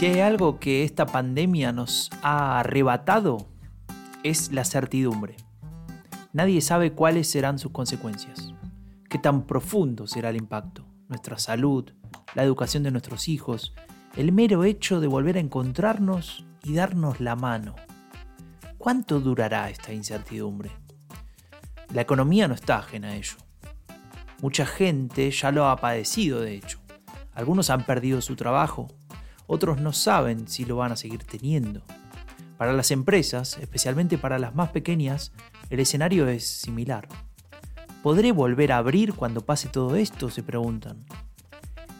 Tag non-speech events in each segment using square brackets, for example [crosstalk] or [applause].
Si hay algo que esta pandemia nos ha arrebatado, es la certidumbre. Nadie sabe cuáles serán sus consecuencias, qué tan profundo será el impacto, nuestra salud, la educación de nuestros hijos, el mero hecho de volver a encontrarnos y darnos la mano. ¿Cuánto durará esta incertidumbre? La economía no está ajena a ello. Mucha gente ya lo ha padecido, de hecho. Algunos han perdido su trabajo, otros no saben si lo van a seguir teniendo. Para las empresas, especialmente para las más pequeñas, el escenario es similar. ¿Podré volver a abrir cuando pase todo esto? se preguntan.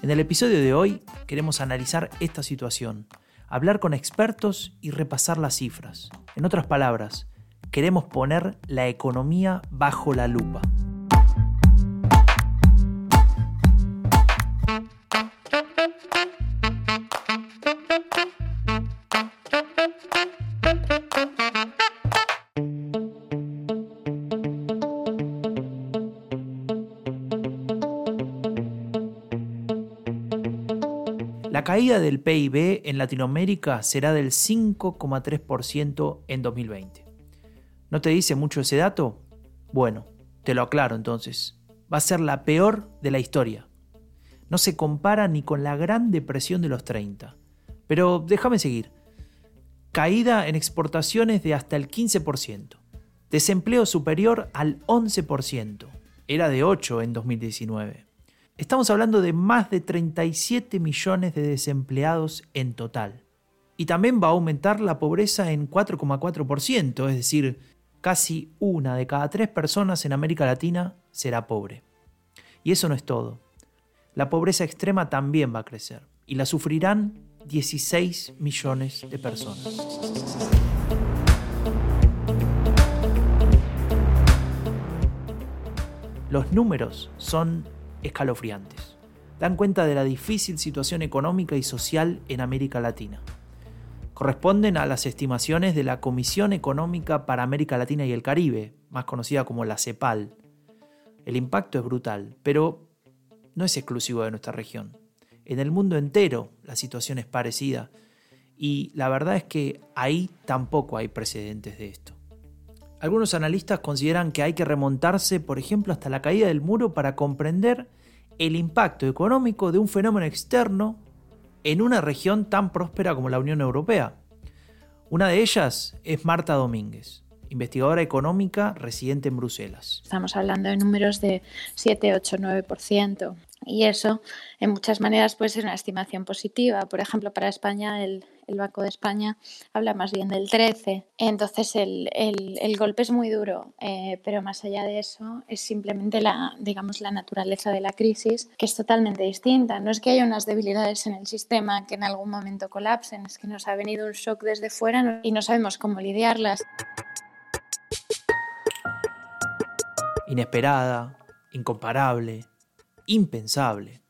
En el episodio de hoy queremos analizar esta situación, hablar con expertos y repasar las cifras. En otras palabras, queremos poner la economía bajo la lupa. Caída del PIB en Latinoamérica será del 5,3% en 2020. ¿No te dice mucho ese dato? Bueno, te lo aclaro entonces. Va a ser la peor de la historia. No se compara ni con la Gran Depresión de los 30. Pero déjame seguir. Caída en exportaciones de hasta el 15%. Desempleo superior al 11%. Era de 8 en 2019. Estamos hablando de más de 37 millones de desempleados en total. Y también va a aumentar la pobreza en 4,4%, es decir, casi una de cada tres personas en América Latina será pobre. Y eso no es todo. La pobreza extrema también va a crecer y la sufrirán 16 millones de personas. Los números son escalofriantes. Dan cuenta de la difícil situación económica y social en América Latina. Corresponden a las estimaciones de la Comisión Económica para América Latina y el Caribe, más conocida como la CEPAL. El impacto es brutal, pero no es exclusivo de nuestra región. En el mundo entero la situación es parecida y la verdad es que ahí tampoco hay precedentes de esto. Algunos analistas consideran que hay que remontarse, por ejemplo, hasta la caída del muro para comprender el impacto económico de un fenómeno externo en una región tan próspera como la Unión Europea. Una de ellas es Marta Domínguez, investigadora económica residente en Bruselas. Estamos hablando de números de 7, 8, 9%. Y eso, en muchas maneras, puede ser una estimación positiva. Por ejemplo, para España, el, Banco de España habla más bien del 13. Entonces, el, golpe es muy duro, eh, pero más allá de eso, es simplemente la, digamos, la naturaleza de la crisis, que es totalmente distinta. No es que haya unas debilidades en el sistema que en algún momento colapsen, es que nos ha venido un shock desde fuera y no sabemos cómo lidiarlas. Inesperada, incomparable impensable.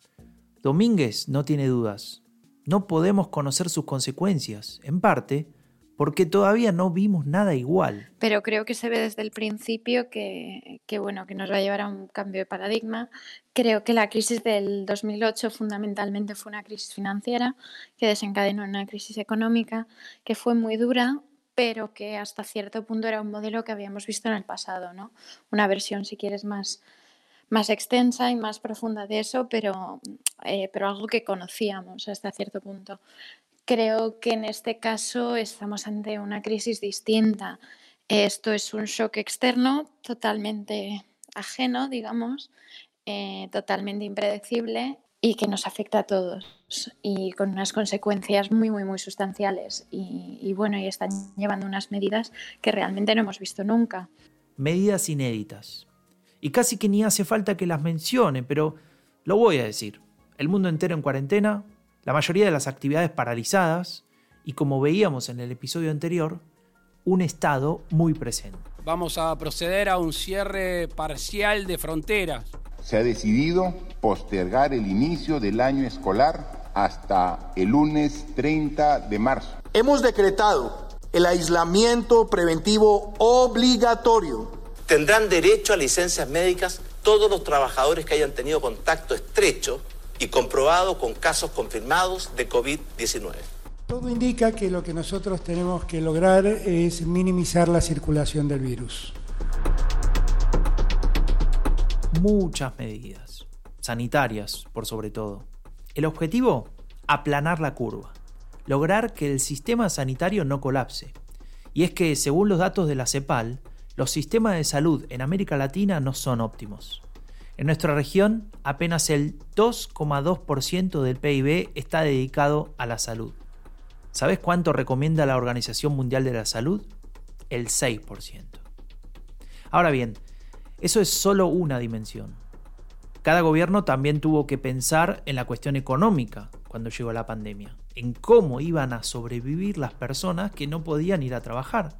Domínguez no tiene dudas. No podemos conocer sus consecuencias, en parte porque todavía no vimos nada igual. Pero creo que se ve desde el principio que, bueno, que nos va a llevar a un cambio de paradigma. Creo que la crisis del 2008 fundamentalmente fue una crisis financiera que desencadenó una crisis económica que fue muy dura, pero que hasta cierto punto era un modelo que habíamos visto en el pasado, ¿no? Una versión, si quieres, más, más extensa y más profunda de eso, pero, eh, pero algo que conocíamos hasta cierto punto. Creo que en este caso estamos ante una crisis distinta. Esto es un shock externo totalmente ajeno, digamos, eh, totalmente impredecible y que nos afecta a todos y con unas consecuencias muy, muy, muy sustanciales. Y, y bueno, y están llevando unas medidas que realmente no hemos visto nunca. Medidas inéditas, y casi que ni hace falta que las mencione, pero lo voy a decir. El mundo entero en cuarentena, La mayoría de las actividades paralizadas y como veíamos en el episodio anterior, un Estado muy presente. Vamos a proceder a un cierre parcial de fronteras. Se ha decidido postergar el inicio del año escolar hasta el lunes 30 de marzo. Hemos decretado el aislamiento preventivo obligatorio. Tendrán derecho a licencias médicas todos los trabajadores que hayan tenido contacto estrecho y comprobado con casos confirmados de COVID-19. Todo indica que lo que nosotros tenemos que lograr es minimizar la circulación del virus. Muchas medidas, sanitarias por sobre todo. El objetivo, aplanar la curva, lograr que el sistema sanitario no colapse. Y es que, según los datos de la CEPAL, los sistemas de salud en América Latina no son óptimos. En nuestra región, apenas el 2,2% del PIB está dedicado a la salud. ¿Sabes cuánto recomienda la Organización Mundial de la Salud? El 6%. Ahora bien, eso es solo una dimensión. Cada gobierno también tuvo que pensar en la cuestión económica cuando llegó la pandemia, en cómo iban a sobrevivir las personas que no podían ir a trabajar,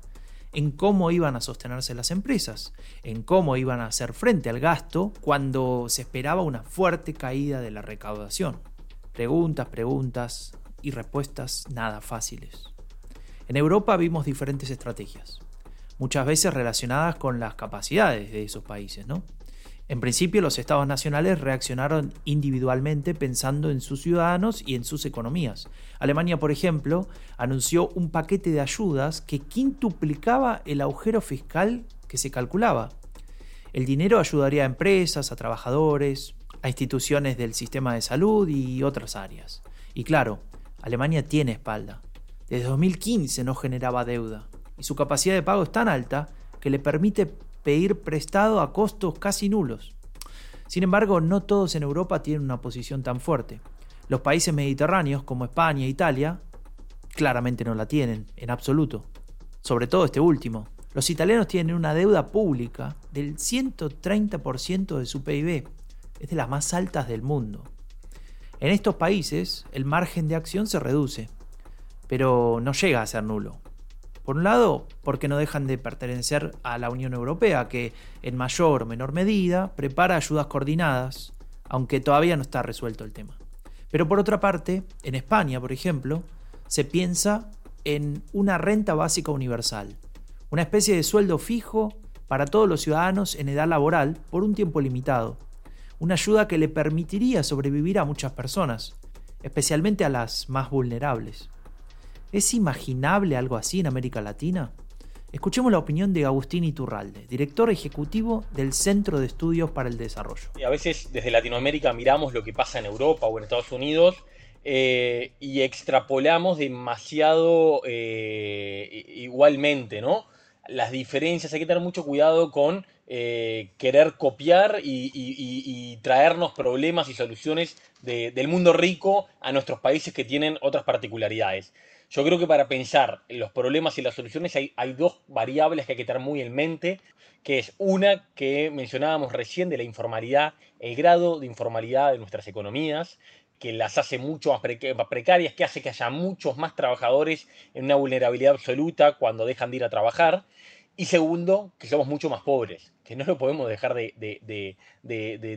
en cómo iban a sostenerse las empresas, en cómo iban a hacer frente al gasto cuando se esperaba una fuerte caída de la recaudación. Preguntas, preguntas, y respuestas nada fáciles. En Europa vimos diferentes estrategias, muchas veces relacionadas con las capacidades de esos países, ¿no? En principio, los estados nacionales reaccionaron individualmente pensando en sus ciudadanos y en sus economías. Alemania, por ejemplo, anunció un paquete de ayudas que quintuplicaba el agujero fiscal que se calculaba. El dinero ayudaría a empresas, a trabajadores, a instituciones del sistema de salud y otras áreas. Y claro, Alemania tiene espalda. Desde 2015 no generaba deuda y su capacidad de pago es tan alta que le permite pedir prestado a costos casi nulos. Sin embargo, no todos en Europa tienen una posición tan fuerte. Los países mediterráneos como España e Italia claramente no la tienen, en absoluto. Sobre todo este último. Los italianos tienen una deuda pública del 130% de su PIB. Es de las más altas del mundo. En estos países el margen de acción se reduce, pero no llega a ser nulo. Por un lado, porque no dejan de pertenecer a la Unión Europea, que en mayor o menor medida prepara ayudas coordinadas, aunque todavía no está resuelto el tema. Pero por otra parte, en España, por ejemplo, se piensa en una renta básica universal, una especie de sueldo fijo para todos los ciudadanos en edad laboral por un tiempo limitado, una ayuda que le permitiría sobrevivir a muchas personas, especialmente a las más vulnerables. ¿Es imaginable algo así en América Latina? Escuchemos la opinión de Agustín Iturralde, director ejecutivo del Centro de Estudios para el Desarrollo. A veces desde Latinoamérica miramos lo que pasa en Europa o en Estados Unidos eh, y extrapolamos demasiado eh, igualmente, ¿no? Las diferencias, hay que tener mucho cuidado con eh, querer copiar y, traernos problemas y soluciones del mundo rico a nuestros países que tienen otras particularidades. Yo creo que para pensar en los problemas y las soluciones hay, dos variables que hay que tener muy en mente, que es una que mencionábamos recién de la informalidad, el grado de informalidad de nuestras economías, que las hace mucho más precarias, que hace que haya muchos más trabajadores en una vulnerabilidad absoluta cuando dejan de ir a trabajar. Y segundo, que somos mucho más pobres, que no lo podemos dejar de,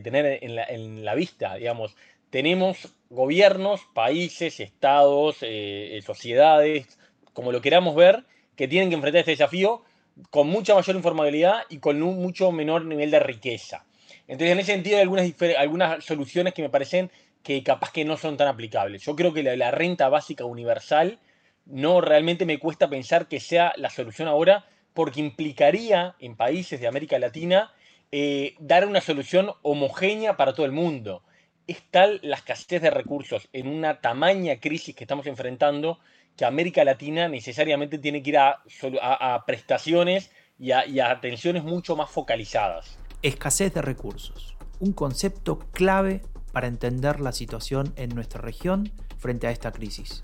tener en la, vista, digamos. Tenemos gobiernos, países, estados, eh, sociedades, como lo queramos ver, que tienen que enfrentar este desafío con mucha mayor informalidad y con un mucho menor nivel de riqueza. Entonces, en ese sentido, hay algunas, algunas soluciones que me parecen que capaz que no son tan aplicables. Yo creo que la renta básica universal no realmente me cuesta pensar que sea la solución ahora porque implicaría en países de América Latina eh, dar una solución homogénea para todo el mundo. Es tal la escasez de recursos en una tamaña crisis que estamos enfrentando que América Latina necesariamente tiene que ir a, prestaciones y a atenciones mucho más focalizadas. Escasez de recursos, un concepto clave para entender la situación en nuestra región frente a esta crisis.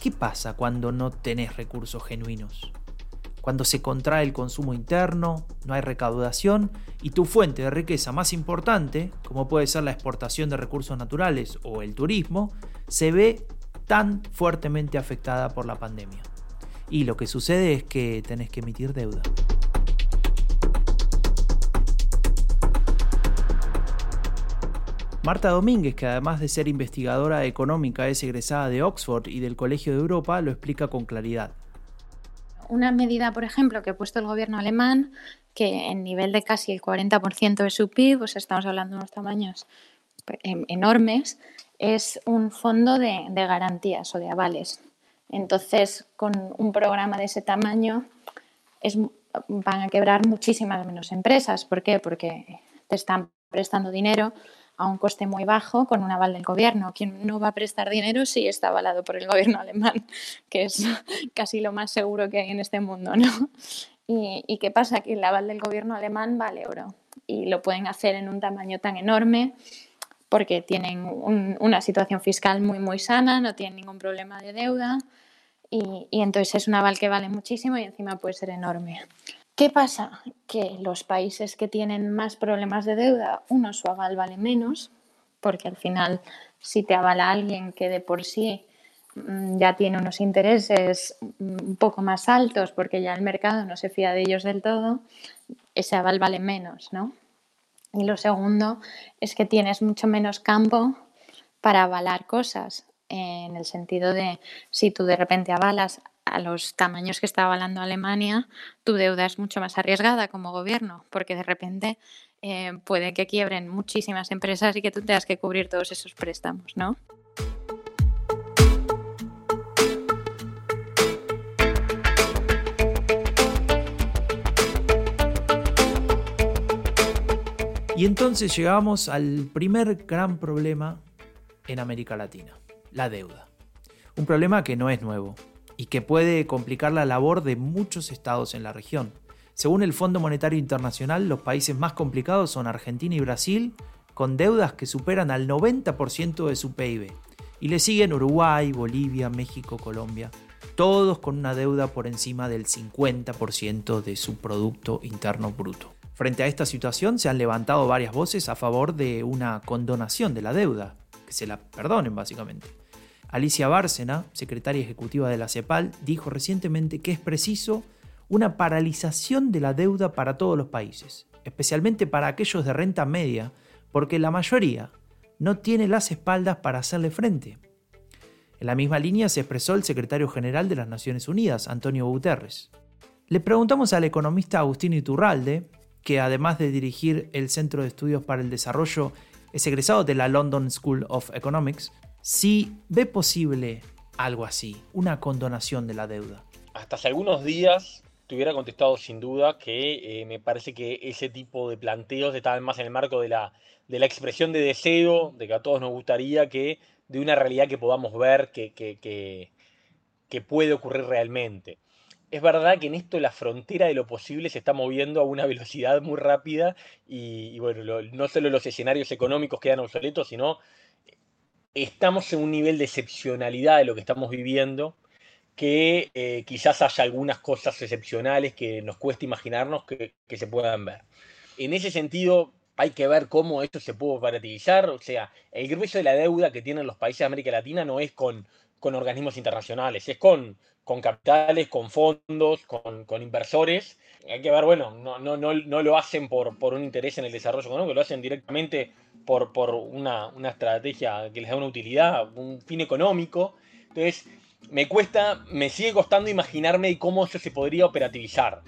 ¿Qué pasa cuando no tenés recursos genuinos? Cuando se contrae el consumo interno, no hay recaudación y tu fuente de riqueza más importante, como puede ser la exportación de recursos naturales o el turismo, se ve tan fuertemente afectada por la pandemia. Y lo que sucede es que tenés que emitir deuda. Marta Domínguez, que además de ser investigadora económica es egresada de Oxford y del Colegio de Europa, lo explica con claridad una medida, por ejemplo, que ha puesto el gobierno alemán, que en nivel de casi el 40% de su PIB, pues estamos hablando de unos tamaños pues, em, enormes, es un fondo de, garantías o de avales. Entonces, con un programa de ese tamaño, van a quebrar muchísimas menos empresas. ¿Por qué? Porque te están prestando dinero a un coste muy bajo con un aval del gobierno. ¿Quién no va a prestar dinero si está avalado por el gobierno alemán, [laughs] que es [laughs] casi lo más seguro que hay en este mundo, ¿no? ¿Y, qué pasa? Que el aval del gobierno alemán vale euro y lo pueden hacer en un tamaño tan enorme porque tienen una situación fiscal muy, muy sana, no tienen ningún problema de deuda y, y entonces es un aval que vale muchísimo y encima puede ser enorme. ¿Qué pasa? Que los países que tienen más problemas de deuda, uno su aval vale menos, porque al final si te avala alguien que de por sí mm, ya tiene unos intereses un poco más altos porque ya el mercado no se fía de ellos del todo, ese aval vale menos, ¿no? Y lo segundo es que tienes mucho menos campo para avalar cosas, en el sentido de si tú de repente avalas a los tamaños que está avalando Alemania, tu deuda es mucho más arriesgada como gobierno, porque de repente eh, puede que quiebren muchísimas empresas y que tú tengas que cubrir todos esos préstamos, ¿no? Y entonces llegamos al primer gran problema en América Latina, la deuda. Un problema que no es nuevo, y que puede complicar la labor de muchos estados en la región. Según el Fondo Monetario Internacional, los países más complicados son Argentina y Brasil, con deudas que superan al 90% de su PIB. Y le siguen Uruguay, Bolivia, México, Colombia, todos con una deuda por encima del 50% de su Producto Interno Bruto. Frente a esta situación se han levantado varias voces a favor de una condonación de la deuda, que se la perdonen básicamente. Alicia Bárcena, secretaria ejecutiva de la CEPAL, dijo recientemente que es preciso una paralización de la deuda para todos los países, especialmente para aquellos de renta media, porque la mayoría no tiene las espaldas para hacerle frente. En la misma línea se expresó el secretario general de las Naciones Unidas, Antonio Guterres. Le preguntamos al economista Agustín Iturralde, que además de dirigir el Centro de Estudios para el Desarrollo, es egresado de la London School of Economics, si ve posible algo así, una condonación de la deuda. Hasta hace algunos días te hubiera contestado sin duda que eh, me parece que ese tipo de planteos estaban más en el marco de la, de la expresión de deseo, de que a todos nos gustaría que de una realidad que podamos ver que, que, puede ocurrir realmente. Es verdad que en esto la frontera de lo posible se está moviendo a una velocidad muy rápida y, bueno, no solo los escenarios económicos quedan obsoletos, sino estamos en un nivel de excepcionalidad de lo que estamos viviendo, que eh, quizás haya algunas cosas excepcionales que nos cuesta imaginarnos que, se puedan ver. En ese sentido, hay que ver cómo esto se puede operativizar. O sea, el grueso de la deuda que tienen los países de América Latina no es con, con organismos internacionales, es con, con capitales, con fondos, con, con, inversores. Hay que ver, bueno, no, no, no, no lo hacen por, por, un interés en el desarrollo económico, lo hacen directamente por, por una, una, estrategia que les da una utilidad, un fin económico. Entonces, me cuesta, me sigue costando imaginarme cómo eso se podría operativizar.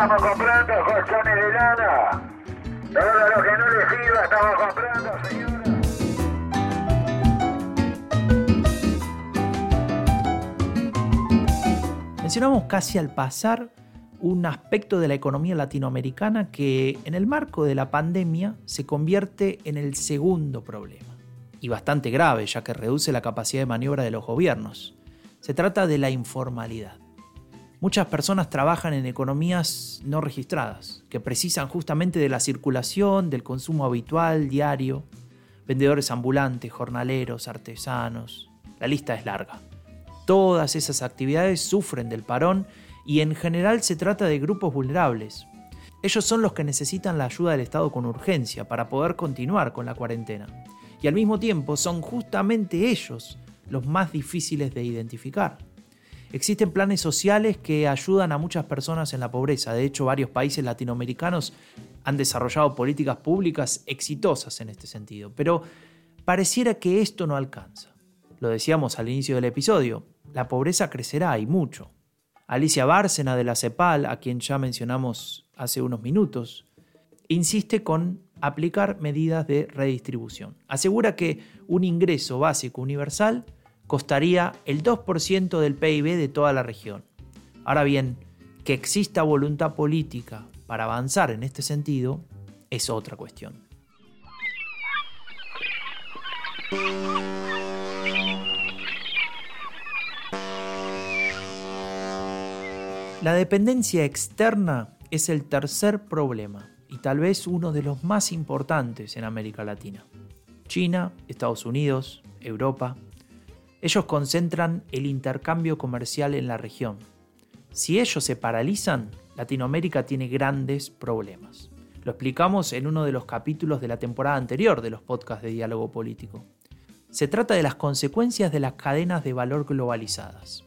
Estamos comprando colchones de lana. Todo lo que no les sirva estamos comprando. Mencionamos casi al pasar un aspecto de la economía latinoamericana que en el marco de la pandemia se convierte en el segundo problema, y bastante grave ya que reduce la capacidad de maniobra de los gobiernos. Se trata de la informalidad. Muchas personas trabajan en economías no registradas, que precisan justamente de la circulación, del consumo habitual, diario, vendedores ambulantes, jornaleros, artesanos. La lista es larga. Todas esas actividades sufren del parón y en general se trata de grupos vulnerables. Ellos son los que necesitan la ayuda del Estado con urgencia para poder continuar con la cuarentena. Y al mismo tiempo son justamente ellos los más difíciles de identificar. Existen planes sociales que ayudan a muchas personas en la pobreza. De hecho, varios países latinoamericanos han desarrollado políticas públicas exitosas en este sentido. Pero pareciera que esto no alcanza. Lo decíamos al inicio del episodio, la pobreza crecerá y mucho. Alicia Bárcena de la CEPAL, a quien ya mencionamos hace unos minutos, insiste con aplicar medidas de redistribución. Asegura que un ingreso básico universal costaría el 2% del PIB de toda la región. Ahora bien, que exista voluntad política para avanzar en este sentido es otra cuestión. La dependencia externa es el tercer problema y tal vez uno de los más importantes en América Latina. China, Estados Unidos, Europa ellos concentran el intercambio comercial en la región. Si ellos se paralizan, Latinoamérica tiene grandes problemas. Lo explicamos en uno de los capítulos de la temporada anterior de los podcasts de diálogo político. Se trata de las consecuencias de las cadenas de valor globalizadas.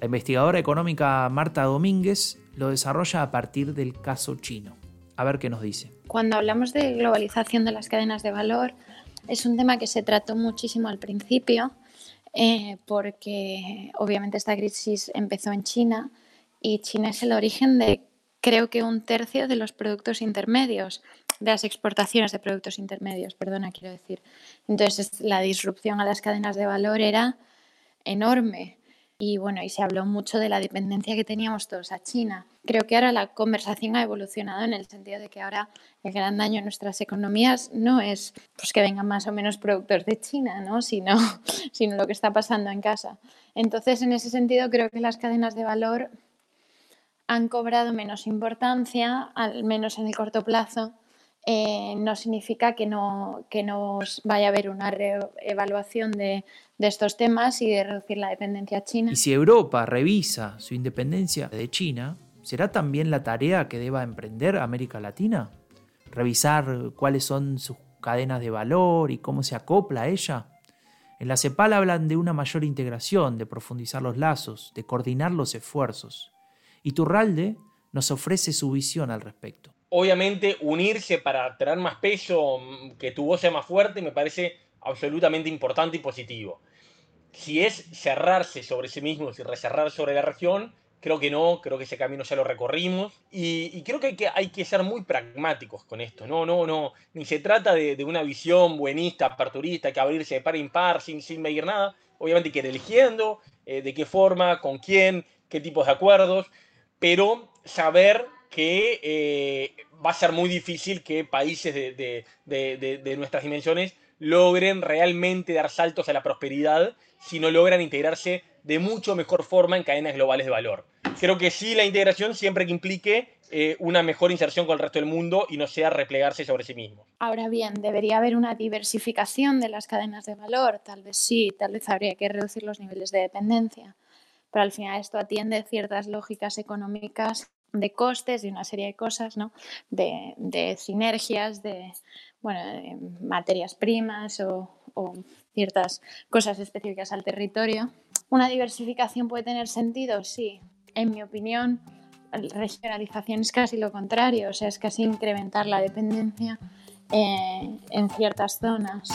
La investigadora económica Marta Domínguez lo desarrolla a partir del caso chino. A ver qué nos dice. Cuando hablamos de globalización de las cadenas de valor, es un tema que se trató muchísimo al principio eh, porque obviamente esta crisis empezó en China y China es el origen de creo que un tercio de los productos intermedios, de las exportaciones de productos intermedios, perdona, quiero decir. Entonces la disrupción a las cadenas de valor era enorme. Y bueno, y se habló mucho de la dependencia que teníamos todos a China. Creo que ahora la conversación ha evolucionado en el sentido de que ahora el gran daño en nuestras economías no es pues, que vengan más o menos productos de China, ¿no? [laughs] sino, sino lo que está pasando en casa. Entonces, en ese sentido, creo que las cadenas de valor han cobrado menos importancia, al menos en el corto plazo, eh, no significa que no, que no vaya a haber una reevaluación de, de, estos temas y de reducir la dependencia china. Y si Europa revisa su independencia de China, ¿será también la tarea que deba emprender América Latina? ¿Revisar cuáles son sus cadenas de valor y cómo se acopla a ella? En la CEPAL hablan de una mayor integración, de profundizar los lazos, de coordinar los esfuerzos. Y Turralde nos ofrece su visión al respecto obviamente unirse para tener más peso, que tu voz sea más fuerte, me parece absolutamente importante y positivo. Si es cerrarse sobre sí mismo, si recerrar sobre la región, creo que no, creo que ese camino ya lo recorrimos. Y, creo que hay, que hay, que ser muy pragmáticos con esto, no, no, no, ni se trata de, una visión buenista, aperturista, que abrirse de par en par sin, sin medir nada, obviamente hay que ir eligiendo eh, de qué forma, con quién, qué tipos de acuerdos, pero saber que eh, va a ser muy difícil que países de, nuestras dimensiones logren realmente dar saltos a la prosperidad si no logran integrarse de mucho mejor forma en cadenas globales de valor. Creo que sí la integración siempre que implique eh, una mejor inserción con el resto del mundo y no sea replegarse sobre sí mismo. Ahora bien, debería haber una diversificación de las cadenas de valor, tal vez sí, tal vez habría que reducir los niveles de dependencia, pero al final esto atiende ciertas lógicas económicas de costes, de una serie de cosas, ¿no? de, sinergias, de, bueno, materias primas o, ciertas cosas específicas al territorio. ¿Una diversificación puede tener sentido? Sí. En mi opinión, regionalización es casi lo contrario, o sea, es casi incrementar la dependencia eh, en ciertas zonas.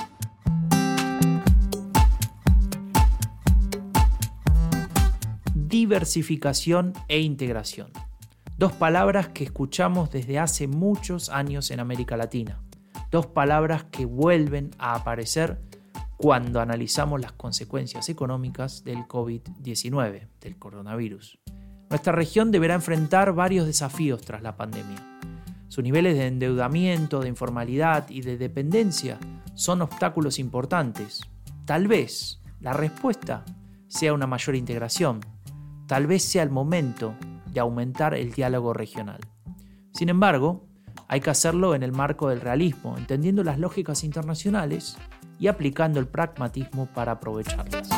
Diversificación e integración. Dos palabras que escuchamos desde hace muchos años en América Latina. Dos palabras que vuelven a aparecer cuando analizamos las consecuencias económicas del COVID-19, del coronavirus. Nuestra región deberá enfrentar varios desafíos tras la pandemia. Sus niveles de endeudamiento, de informalidad y de dependencia son obstáculos importantes. Tal vez la respuesta sea una mayor integración. Tal vez sea el momento de aumentar el diálogo regional. Sin embargo, hay que hacerlo en el marco del realismo, entendiendo las lógicas internacionales y aplicando el pragmatismo para aprovecharlas.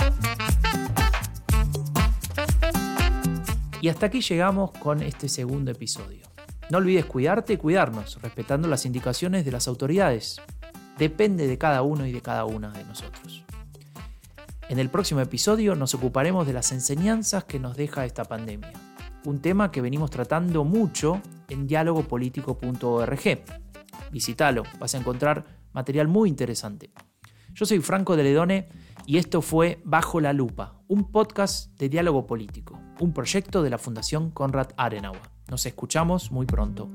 Y hasta aquí llegamos con este segundo episodio. No olvides cuidarte y cuidarnos, respetando las indicaciones de las autoridades. Depende de cada uno y de cada una de nosotros. En el próximo episodio nos ocuparemos de las enseñanzas que nos deja esta pandemia, un tema que venimos tratando mucho en dialogopolítico.org. Visítalo, vas a encontrar material muy interesante. Yo soy Franco de Ledone y esto fue Bajo la Lupa, un podcast de diálogo político, un proyecto de la Fundación Konrad Adenauer. Nos escuchamos muy pronto.